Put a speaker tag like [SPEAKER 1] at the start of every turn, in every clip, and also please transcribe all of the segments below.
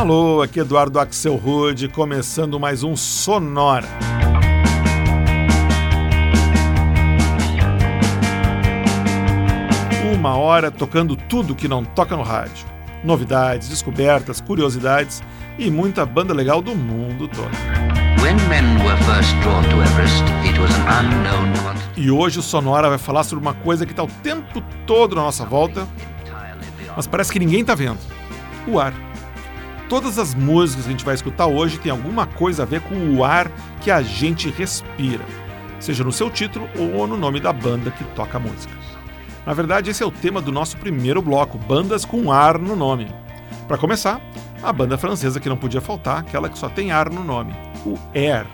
[SPEAKER 1] Alô, aqui Eduardo Axel Rude, começando mais um Sonora. Uma hora tocando tudo que não toca no rádio. Novidades, descobertas, curiosidades e muita banda legal do mundo todo. E hoje o Sonora vai falar sobre uma coisa que está o tempo todo na nossa volta, mas parece que ninguém está vendo: o ar. Todas as músicas que a gente vai escutar hoje têm alguma coisa a ver com o ar que a gente respira, seja no seu título ou no nome da banda que toca a música. Na verdade, esse é o tema do nosso primeiro bloco, bandas com ar no nome. Para começar, a banda francesa que não podia faltar, aquela que só tem ar no nome, o Air.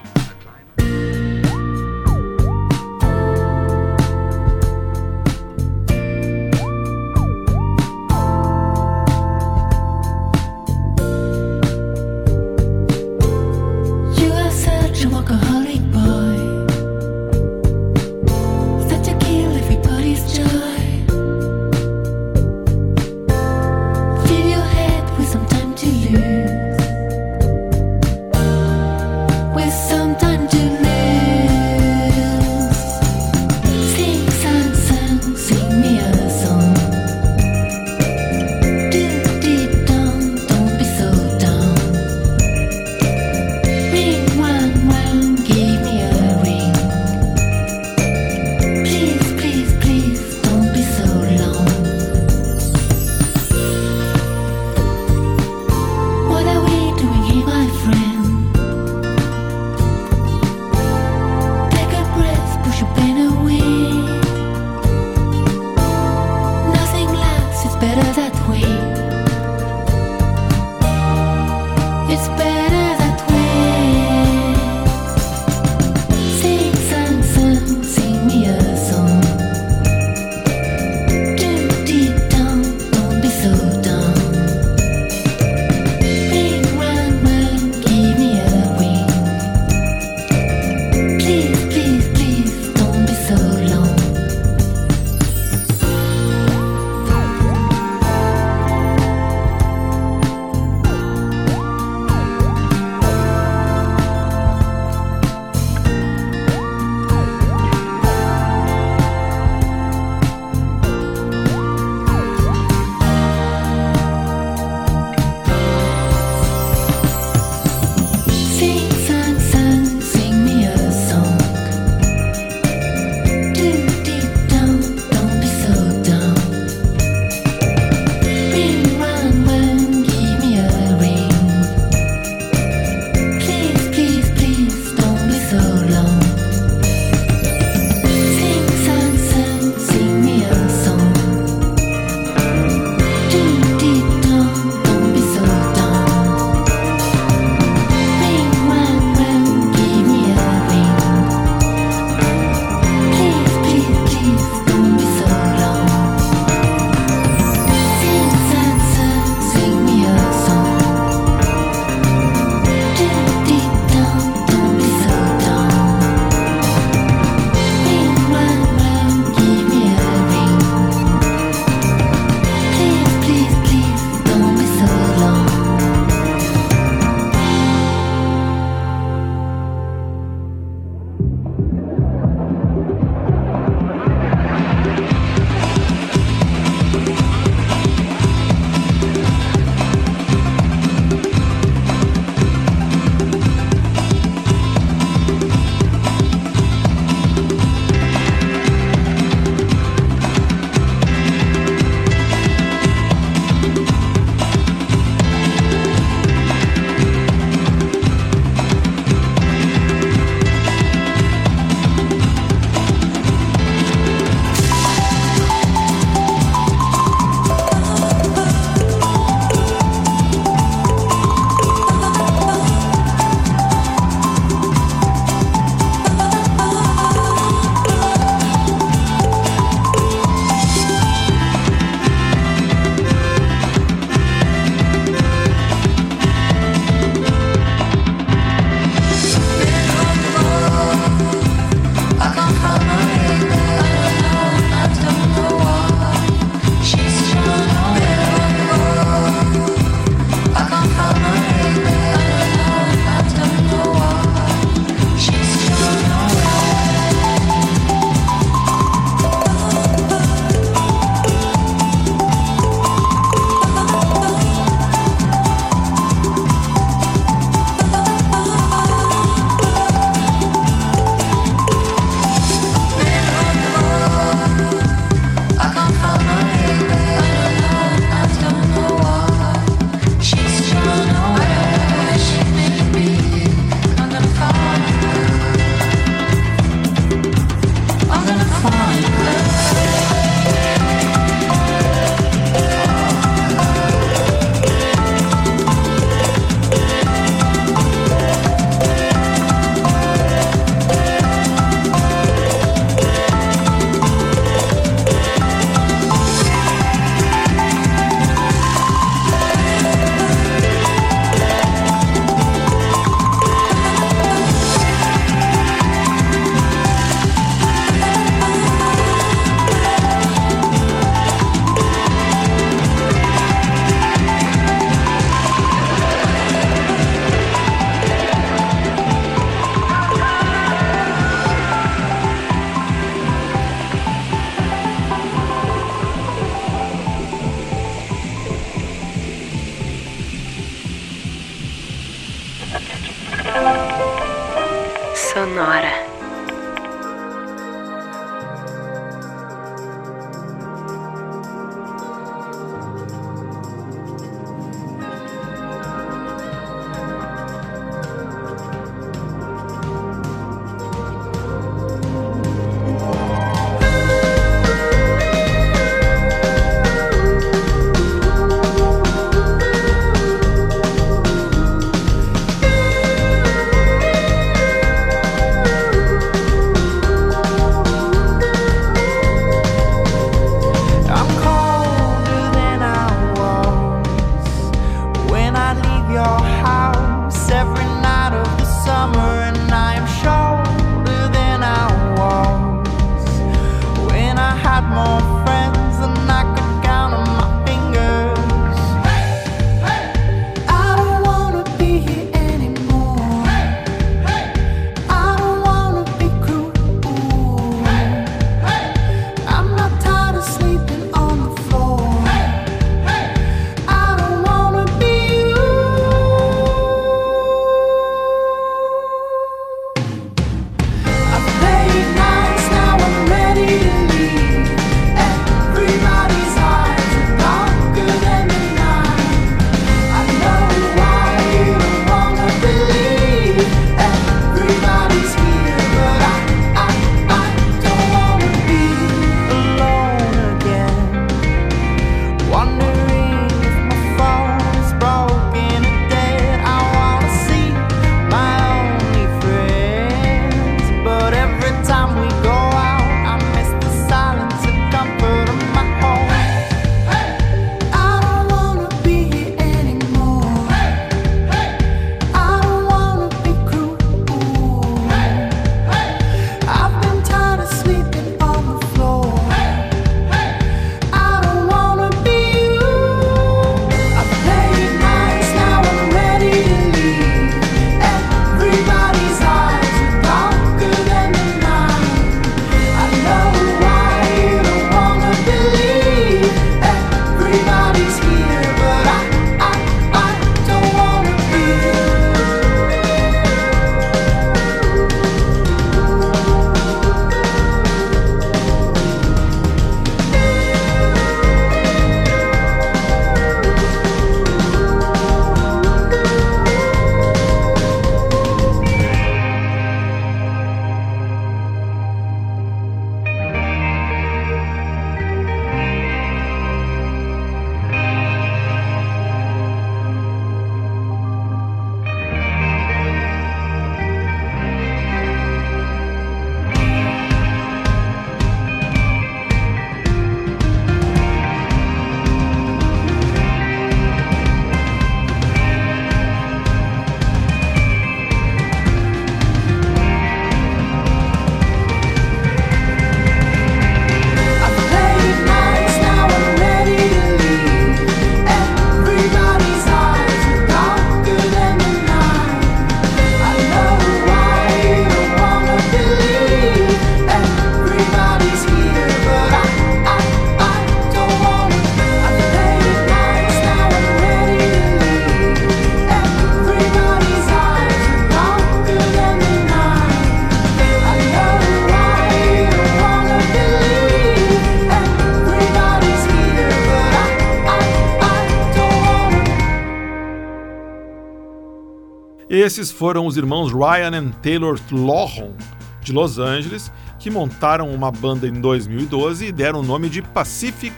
[SPEAKER 2] Esses foram os irmãos Ryan e Taylor Lohan, de Los Angeles, que montaram uma banda em 2012 e deram o nome de Pacific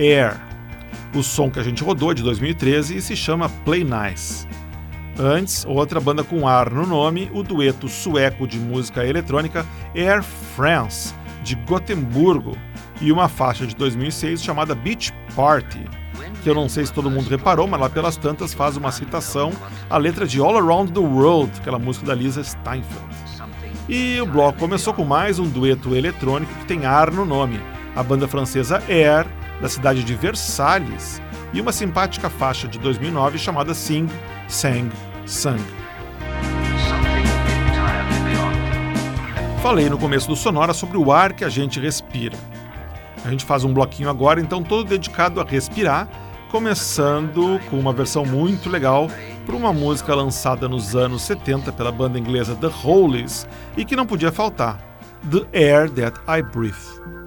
[SPEAKER 2] Air. O som que a gente rodou é de 2013 e se chama Play Nice. Antes, outra banda com ar no nome, o dueto sueco de música eletrônica Air France, de Gotemburgo, e uma faixa de 2006 chamada Beach Party, que eu não sei se todo mundo reparou, mas lá pelas tantas faz uma citação à letra de All Around the World, aquela música da Lisa Steinfeld. E o bloco começou com mais um dueto eletrônico que tem ar no nome, a banda francesa Air, da cidade de Versalhes, e uma simpática faixa de 2009 chamada Sing, Sang, Sang. Falei no começo do Sonora sobre o ar que a gente respira. A gente faz um bloquinho agora, então todo dedicado a respirar, começando com uma versão muito legal para uma música lançada nos anos 70 pela banda inglesa The Hollies e que não podia faltar: The Air That I Breathe.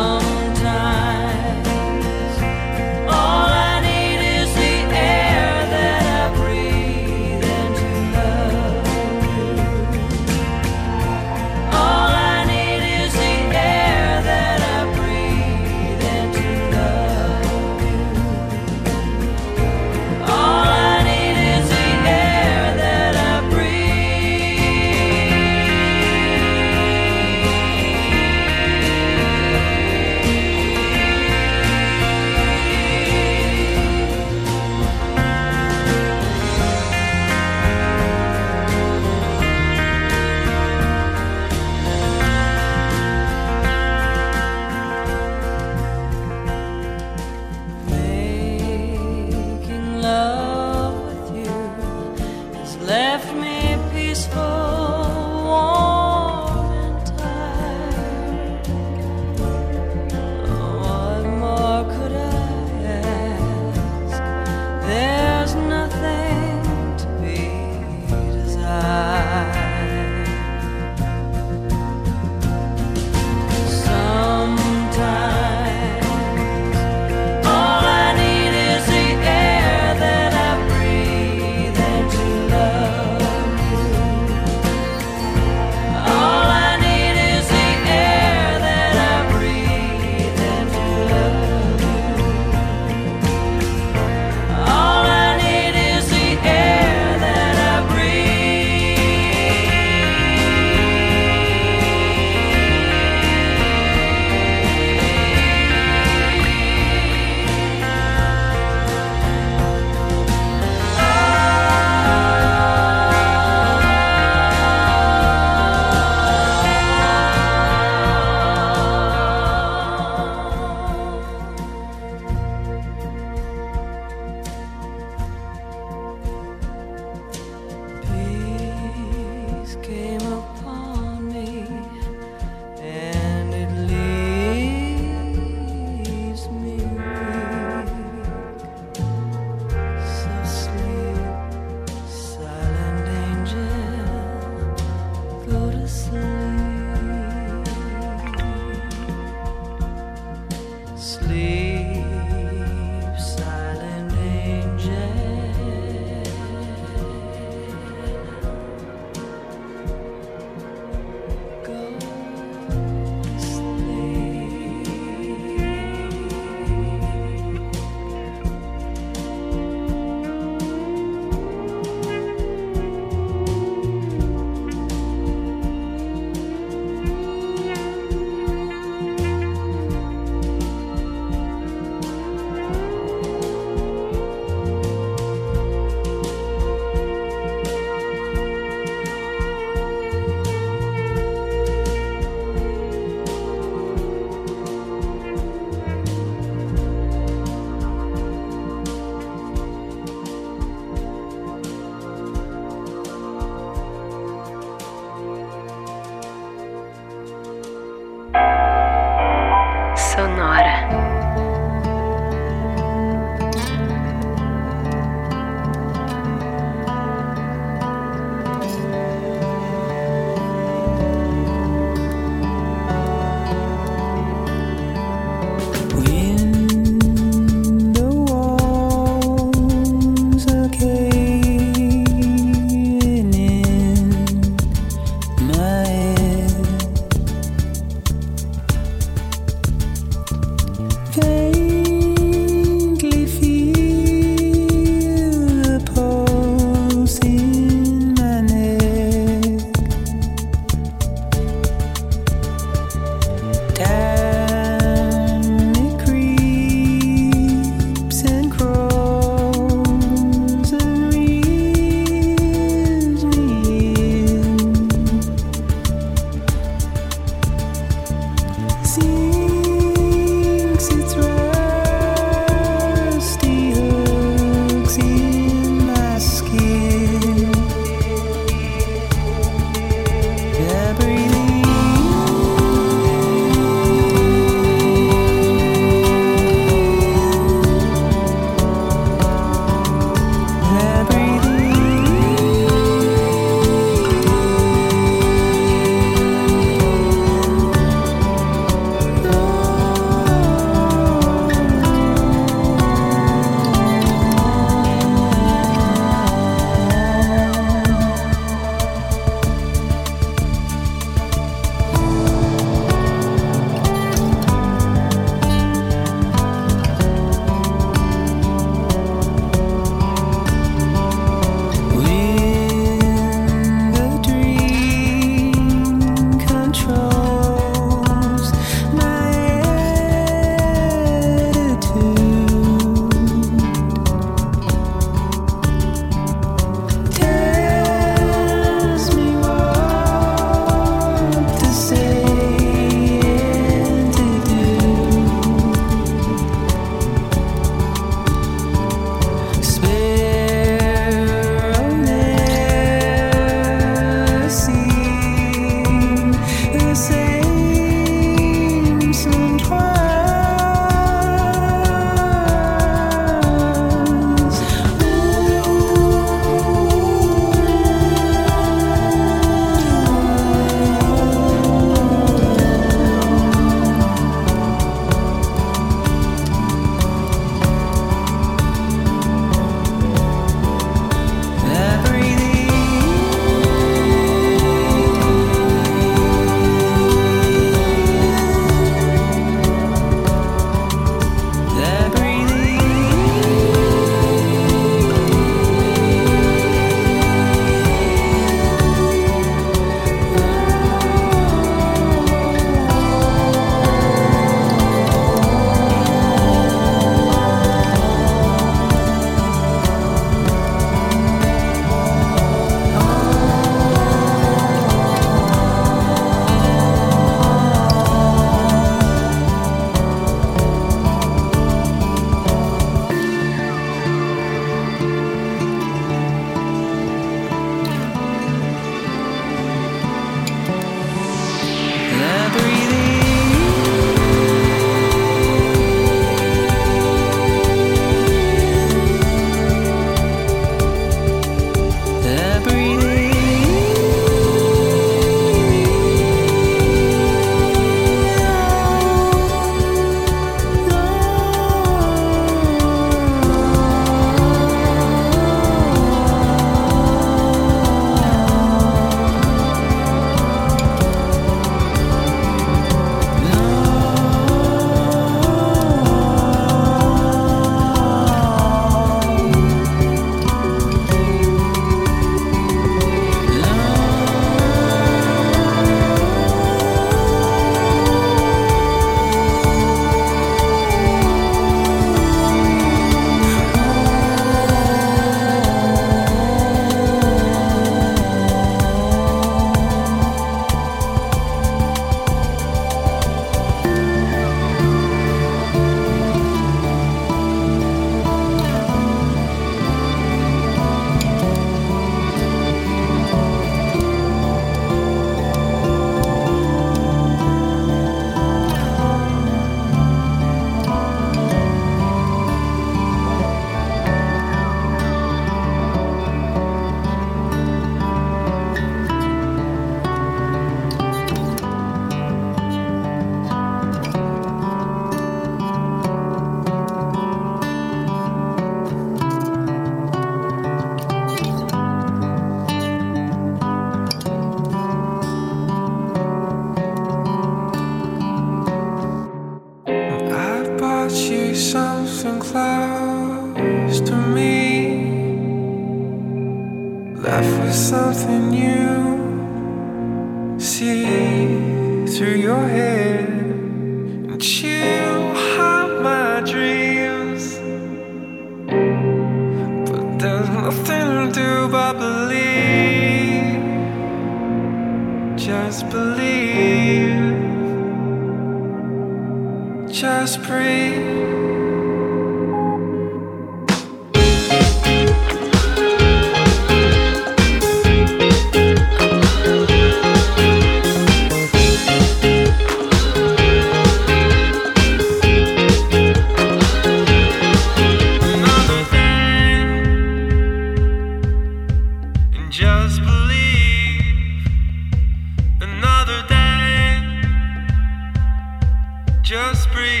[SPEAKER 2] breathe.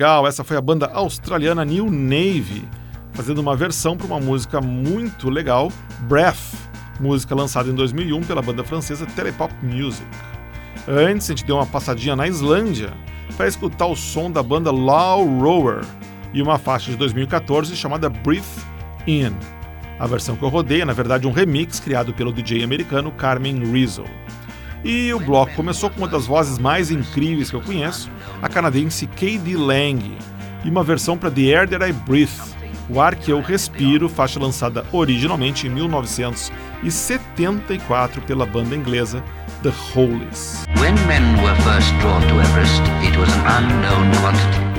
[SPEAKER 1] Legal, essa foi a banda australiana New Navy, fazendo uma versão para uma música muito legal, Breath, música lançada em 2001 pela banda francesa Telepop Music. Antes, a gente deu uma passadinha na Islândia para escutar o som da banda Law Rower e uma faixa de 2014 chamada Breathe In. A versão que eu rodei é, na verdade, um remix criado pelo DJ americano Carmen Rizzo. E o bloco começou com uma das vozes mais incríveis que eu conheço, a canadense Katie Lang, e uma versão para The Air That I Breathe, o ar que eu respiro, faixa lançada originalmente em 1974 pela banda inglesa The Hollies.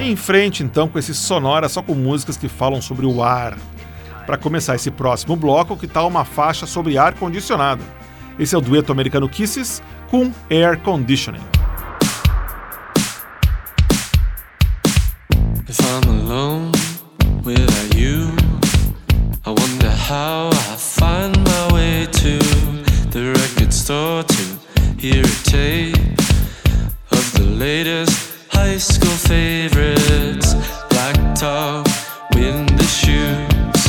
[SPEAKER 1] Em frente então com esse sonora só com músicas que falam sobre o ar. Para começar esse próximo bloco, que tal uma faixa sobre ar condicionado? Esse é o dueto americano Kisses com Air Conditioning. If I'm alone without you, I wonder how I find my way to the record store to hear a tape of the latest high school favorites. Black top, windy shoes,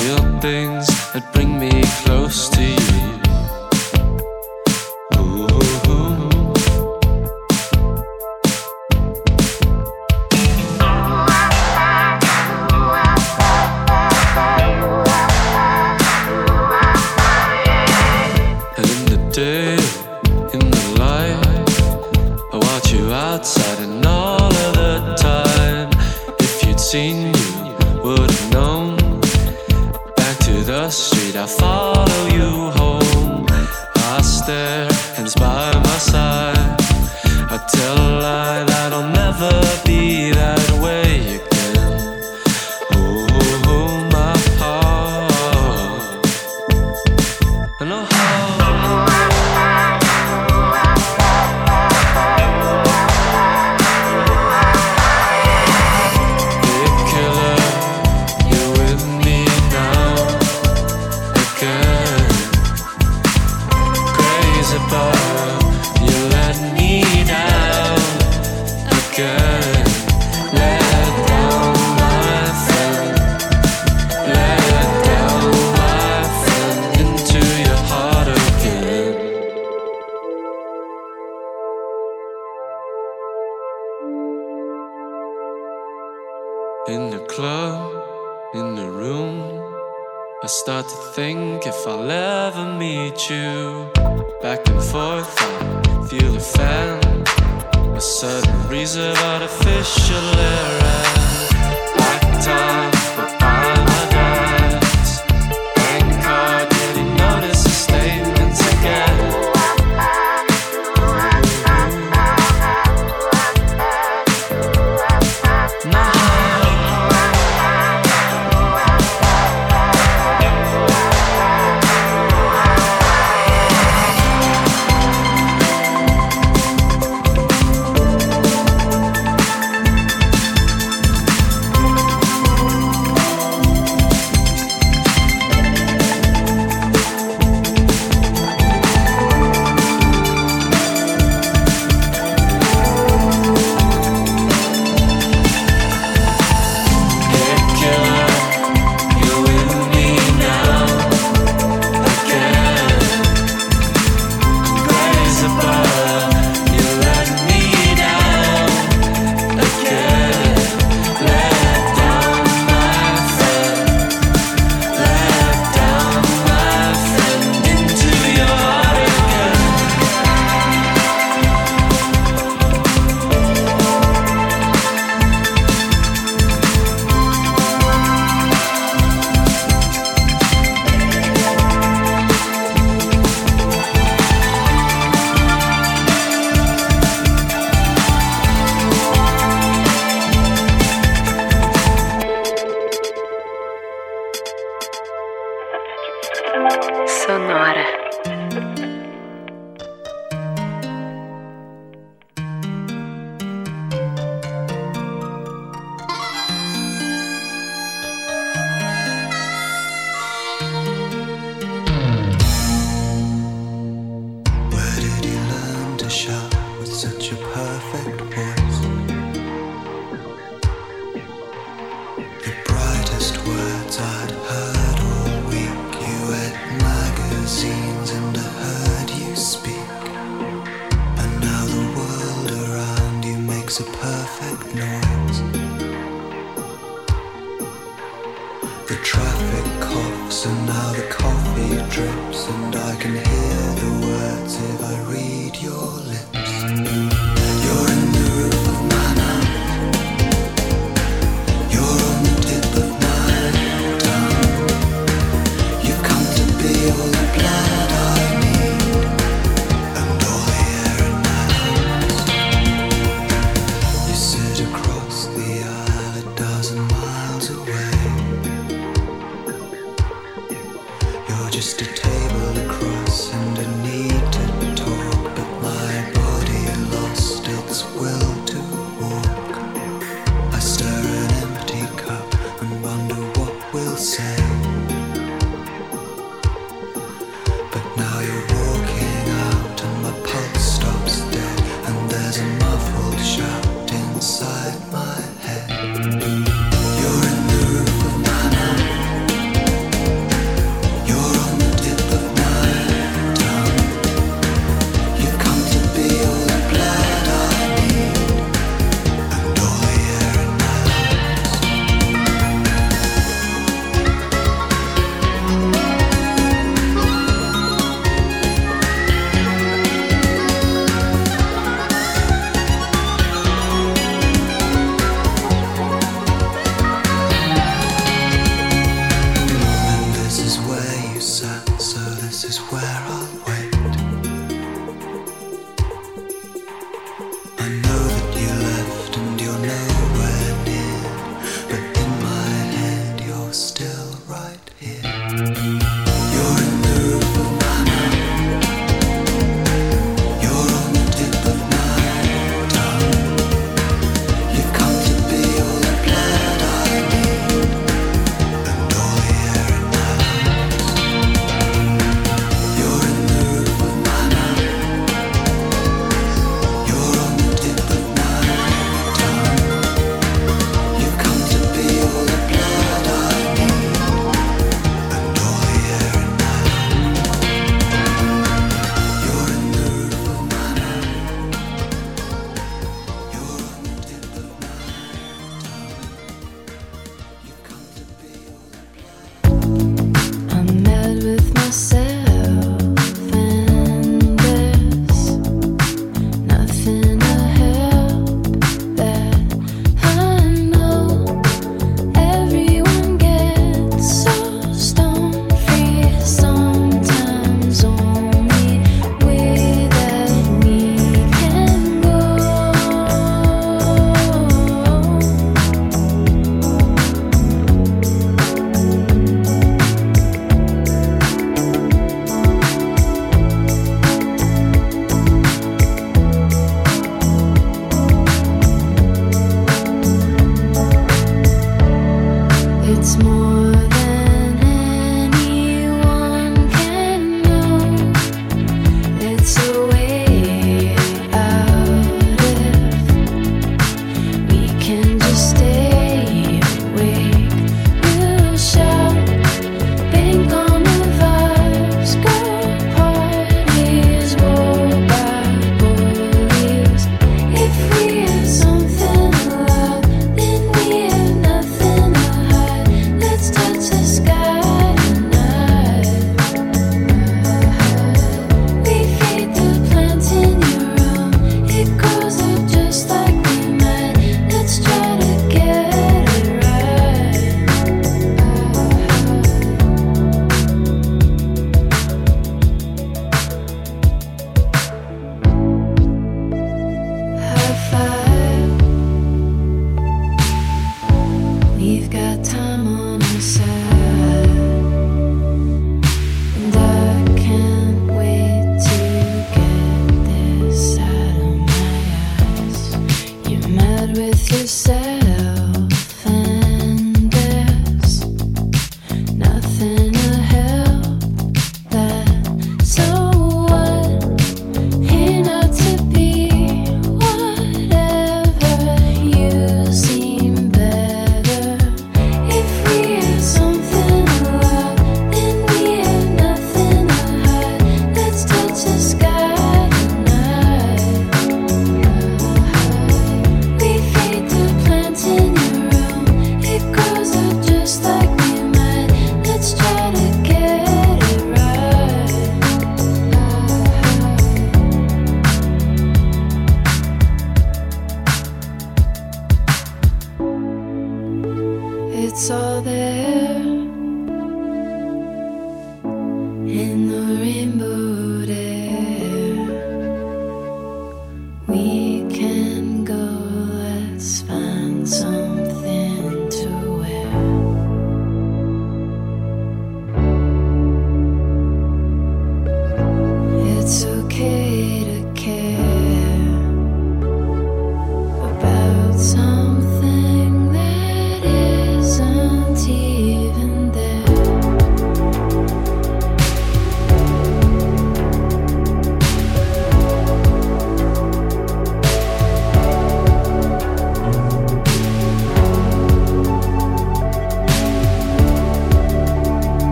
[SPEAKER 1] real things that bring me close to you.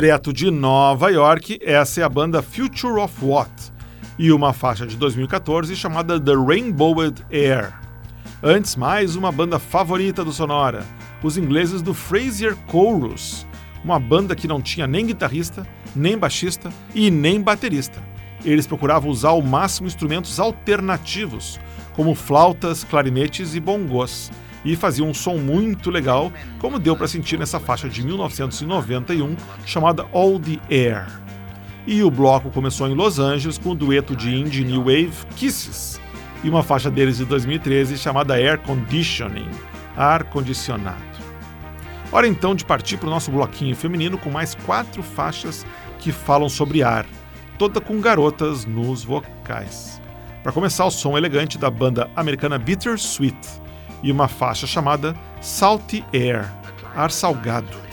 [SPEAKER 1] Direto de Nova York, essa é a banda Future of What e uma faixa de 2014 chamada The Rainbowed Air. Antes, mais uma banda favorita do Sonora, os ingleses do Fraser Chorus, uma banda que não tinha nem guitarrista, nem baixista e nem baterista. Eles procuravam usar ao máximo instrumentos alternativos, como flautas, clarinetes e bongos e fazia um som muito legal, como deu para sentir nessa faixa de 1991 chamada All the Air. E o bloco começou em Los Angeles com o dueto de indie new wave Kisses e uma faixa deles de 2013 chamada Air Conditioning, ar condicionado. Hora então de partir para o nosso bloquinho feminino com mais quatro faixas que falam sobre ar, toda com garotas nos vocais. Para começar, o som elegante da banda americana Bittersweet e uma faixa chamada Salty Air ar salgado.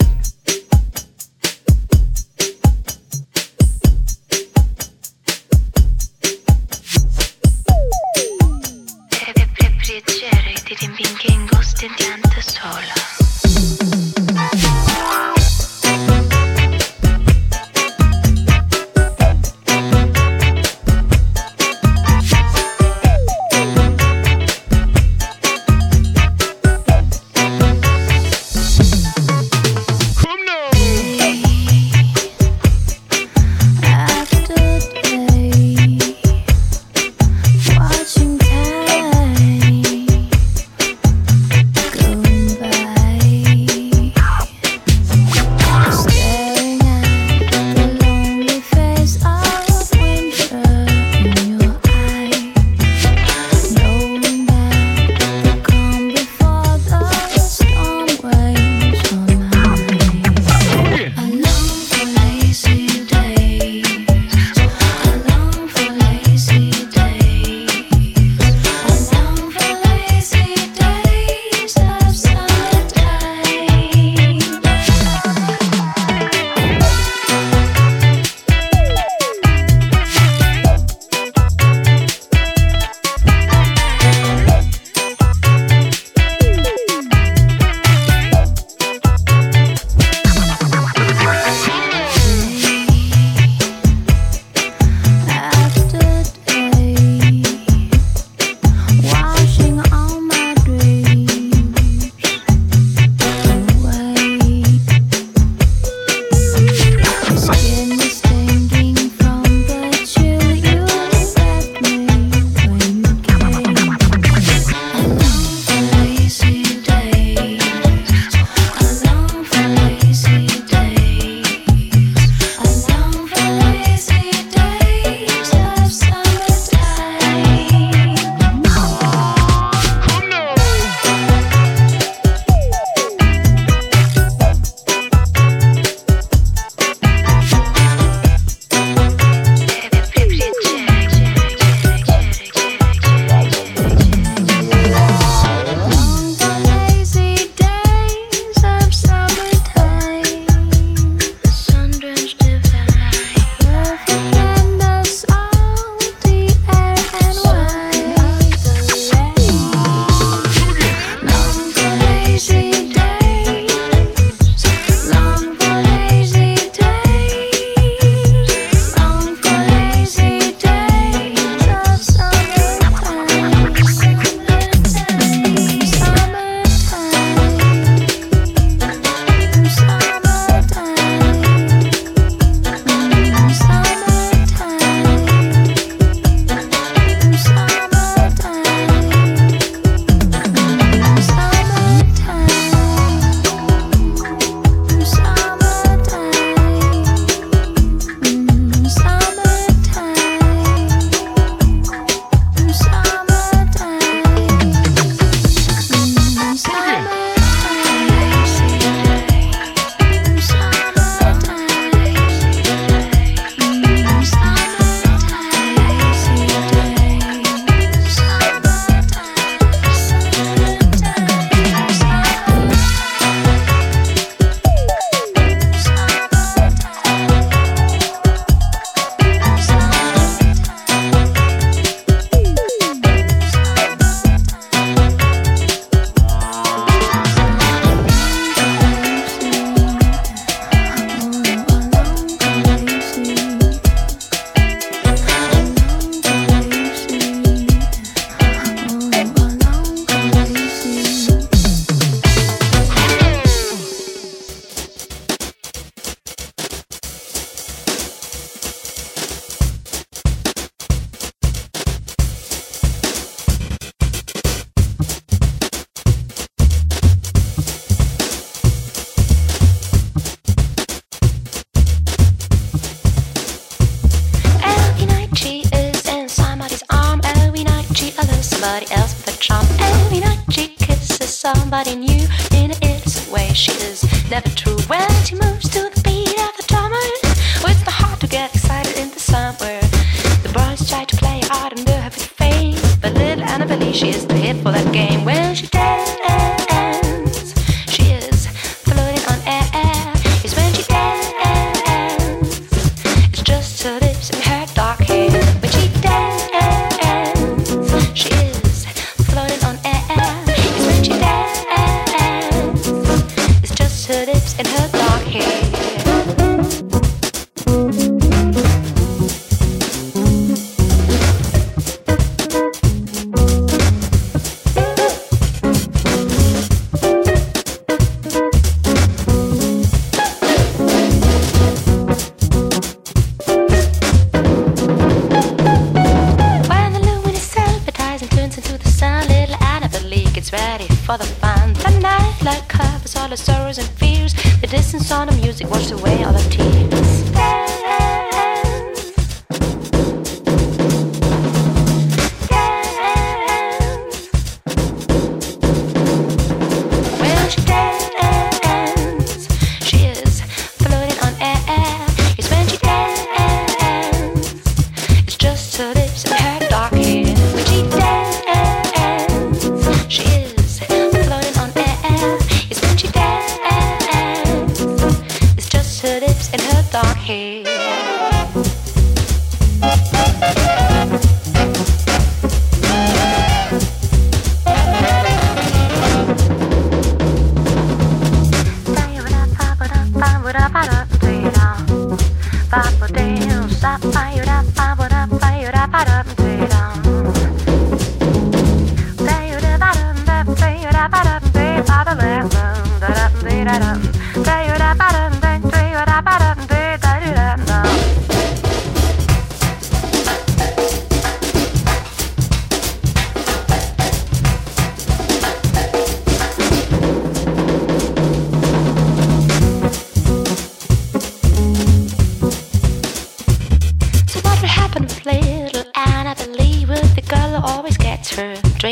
[SPEAKER 3] te.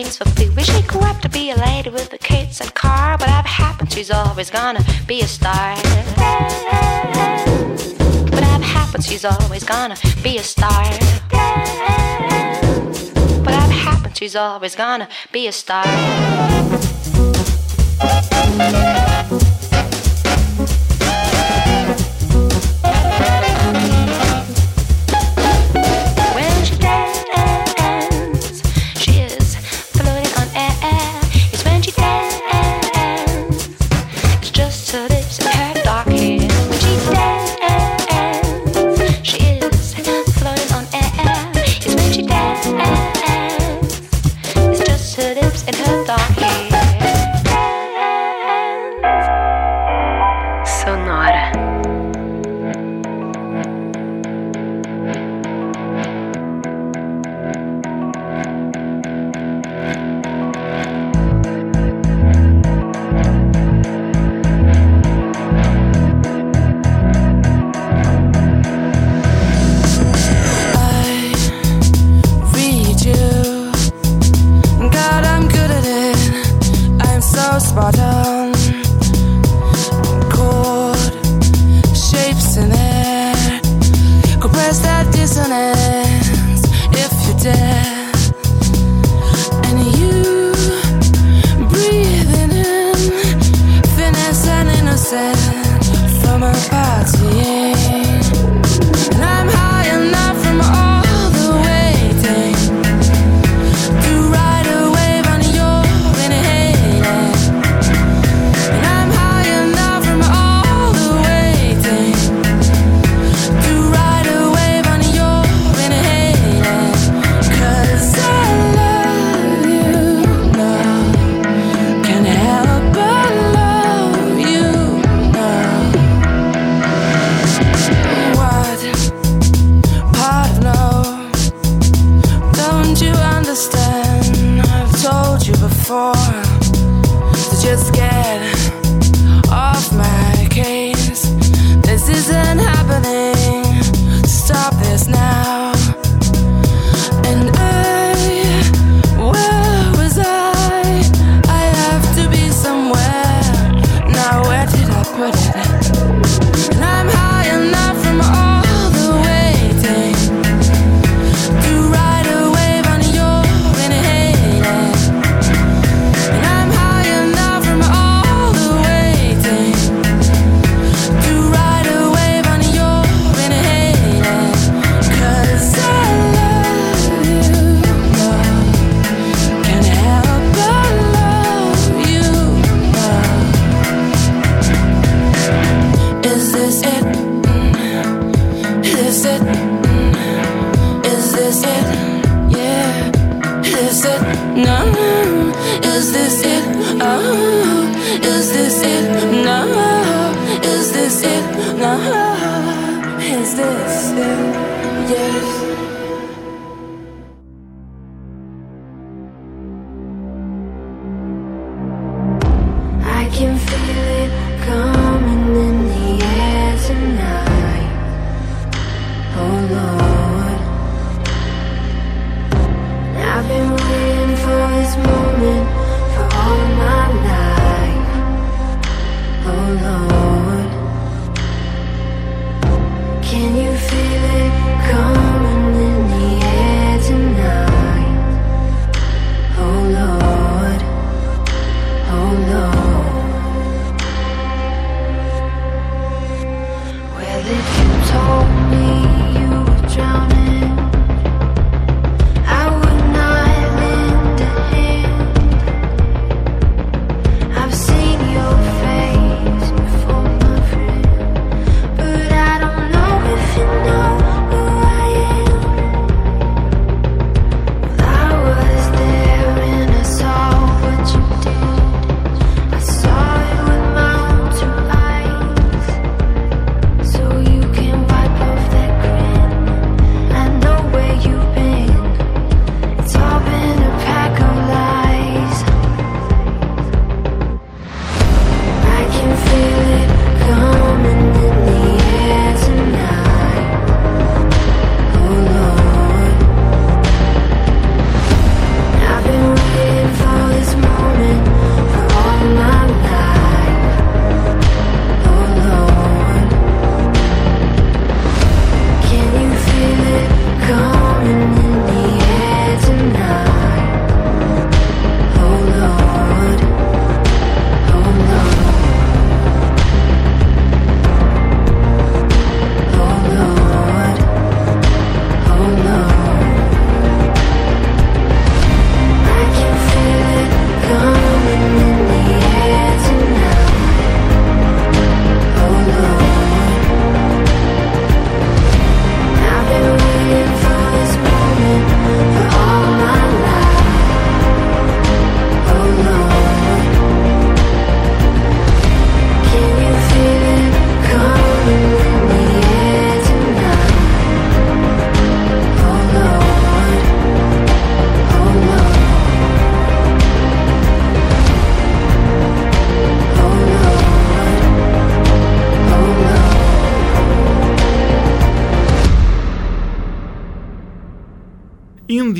[SPEAKER 3] brain swiftly. Wish he grew up to be a lady with a kids and car, but I've happened she's always gonna be a star. But I've happened she's always gonna be a star. But I've happened she's always gonna be a star. her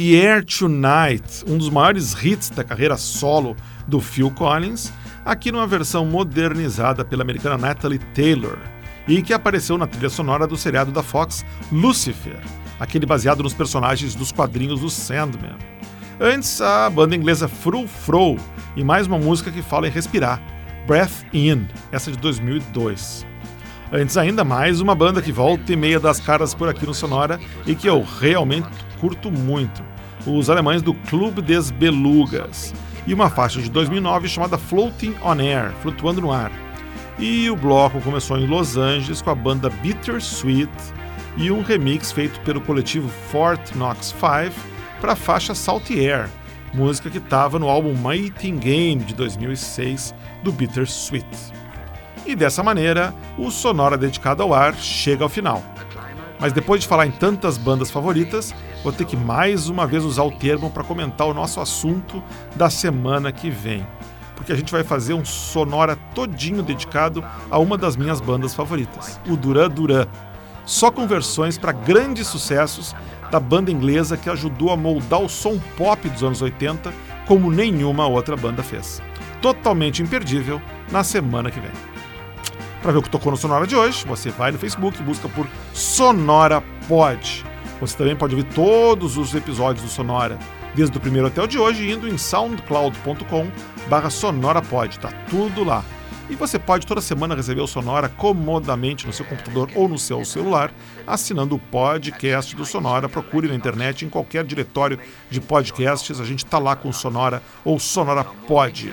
[SPEAKER 1] the Air Tonight, um dos maiores hits da carreira solo do Phil Collins, aqui numa versão modernizada pela americana Natalie Taylor, e que apareceu na trilha sonora do seriado da Fox Lucifer, aquele baseado nos personagens dos quadrinhos do Sandman. Antes, a banda inglesa Fru Fro, e mais uma música que fala em respirar, Breath In, essa de 2002. Antes ainda, mais uma banda que volta e meia das caras por aqui no Sonora e que eu realmente curto muito. Os alemães do Clube des Belugas. E uma faixa de 2009 chamada Floating on Air, Flutuando no Ar. E o bloco começou em Los Angeles com a banda Bittersweet e um remix feito pelo coletivo Fort Knox 5 para a faixa Salty Air, música que estava no álbum Mighty Game de 2006 do Bittersweet. E dessa maneira, o Sonora dedicado ao ar chega ao final. Mas depois de falar em tantas bandas favoritas, vou ter que mais uma vez usar o termo para comentar o nosso assunto da semana que vem. Porque a gente vai fazer um sonora todinho dedicado a uma das minhas bandas favoritas, o Duran Duran. Só com versões para grandes sucessos da banda inglesa que ajudou a moldar o som pop dos anos 80 como nenhuma outra banda fez. Totalmente imperdível na semana que vem. Para ver o que tocou no Sonora de hoje, você vai no Facebook e busca por Sonora Pod. Você também pode ouvir todos os episódios do Sonora, desde o primeiro até o de hoje, indo em soundcloud.com barra sonorapod. Tá tudo lá. E você pode toda semana receber o Sonora comodamente no seu computador ou no seu celular, assinando o podcast do Sonora. Procure na internet, em qualquer diretório de podcasts, a gente tá lá com o Sonora ou Sonora Pod.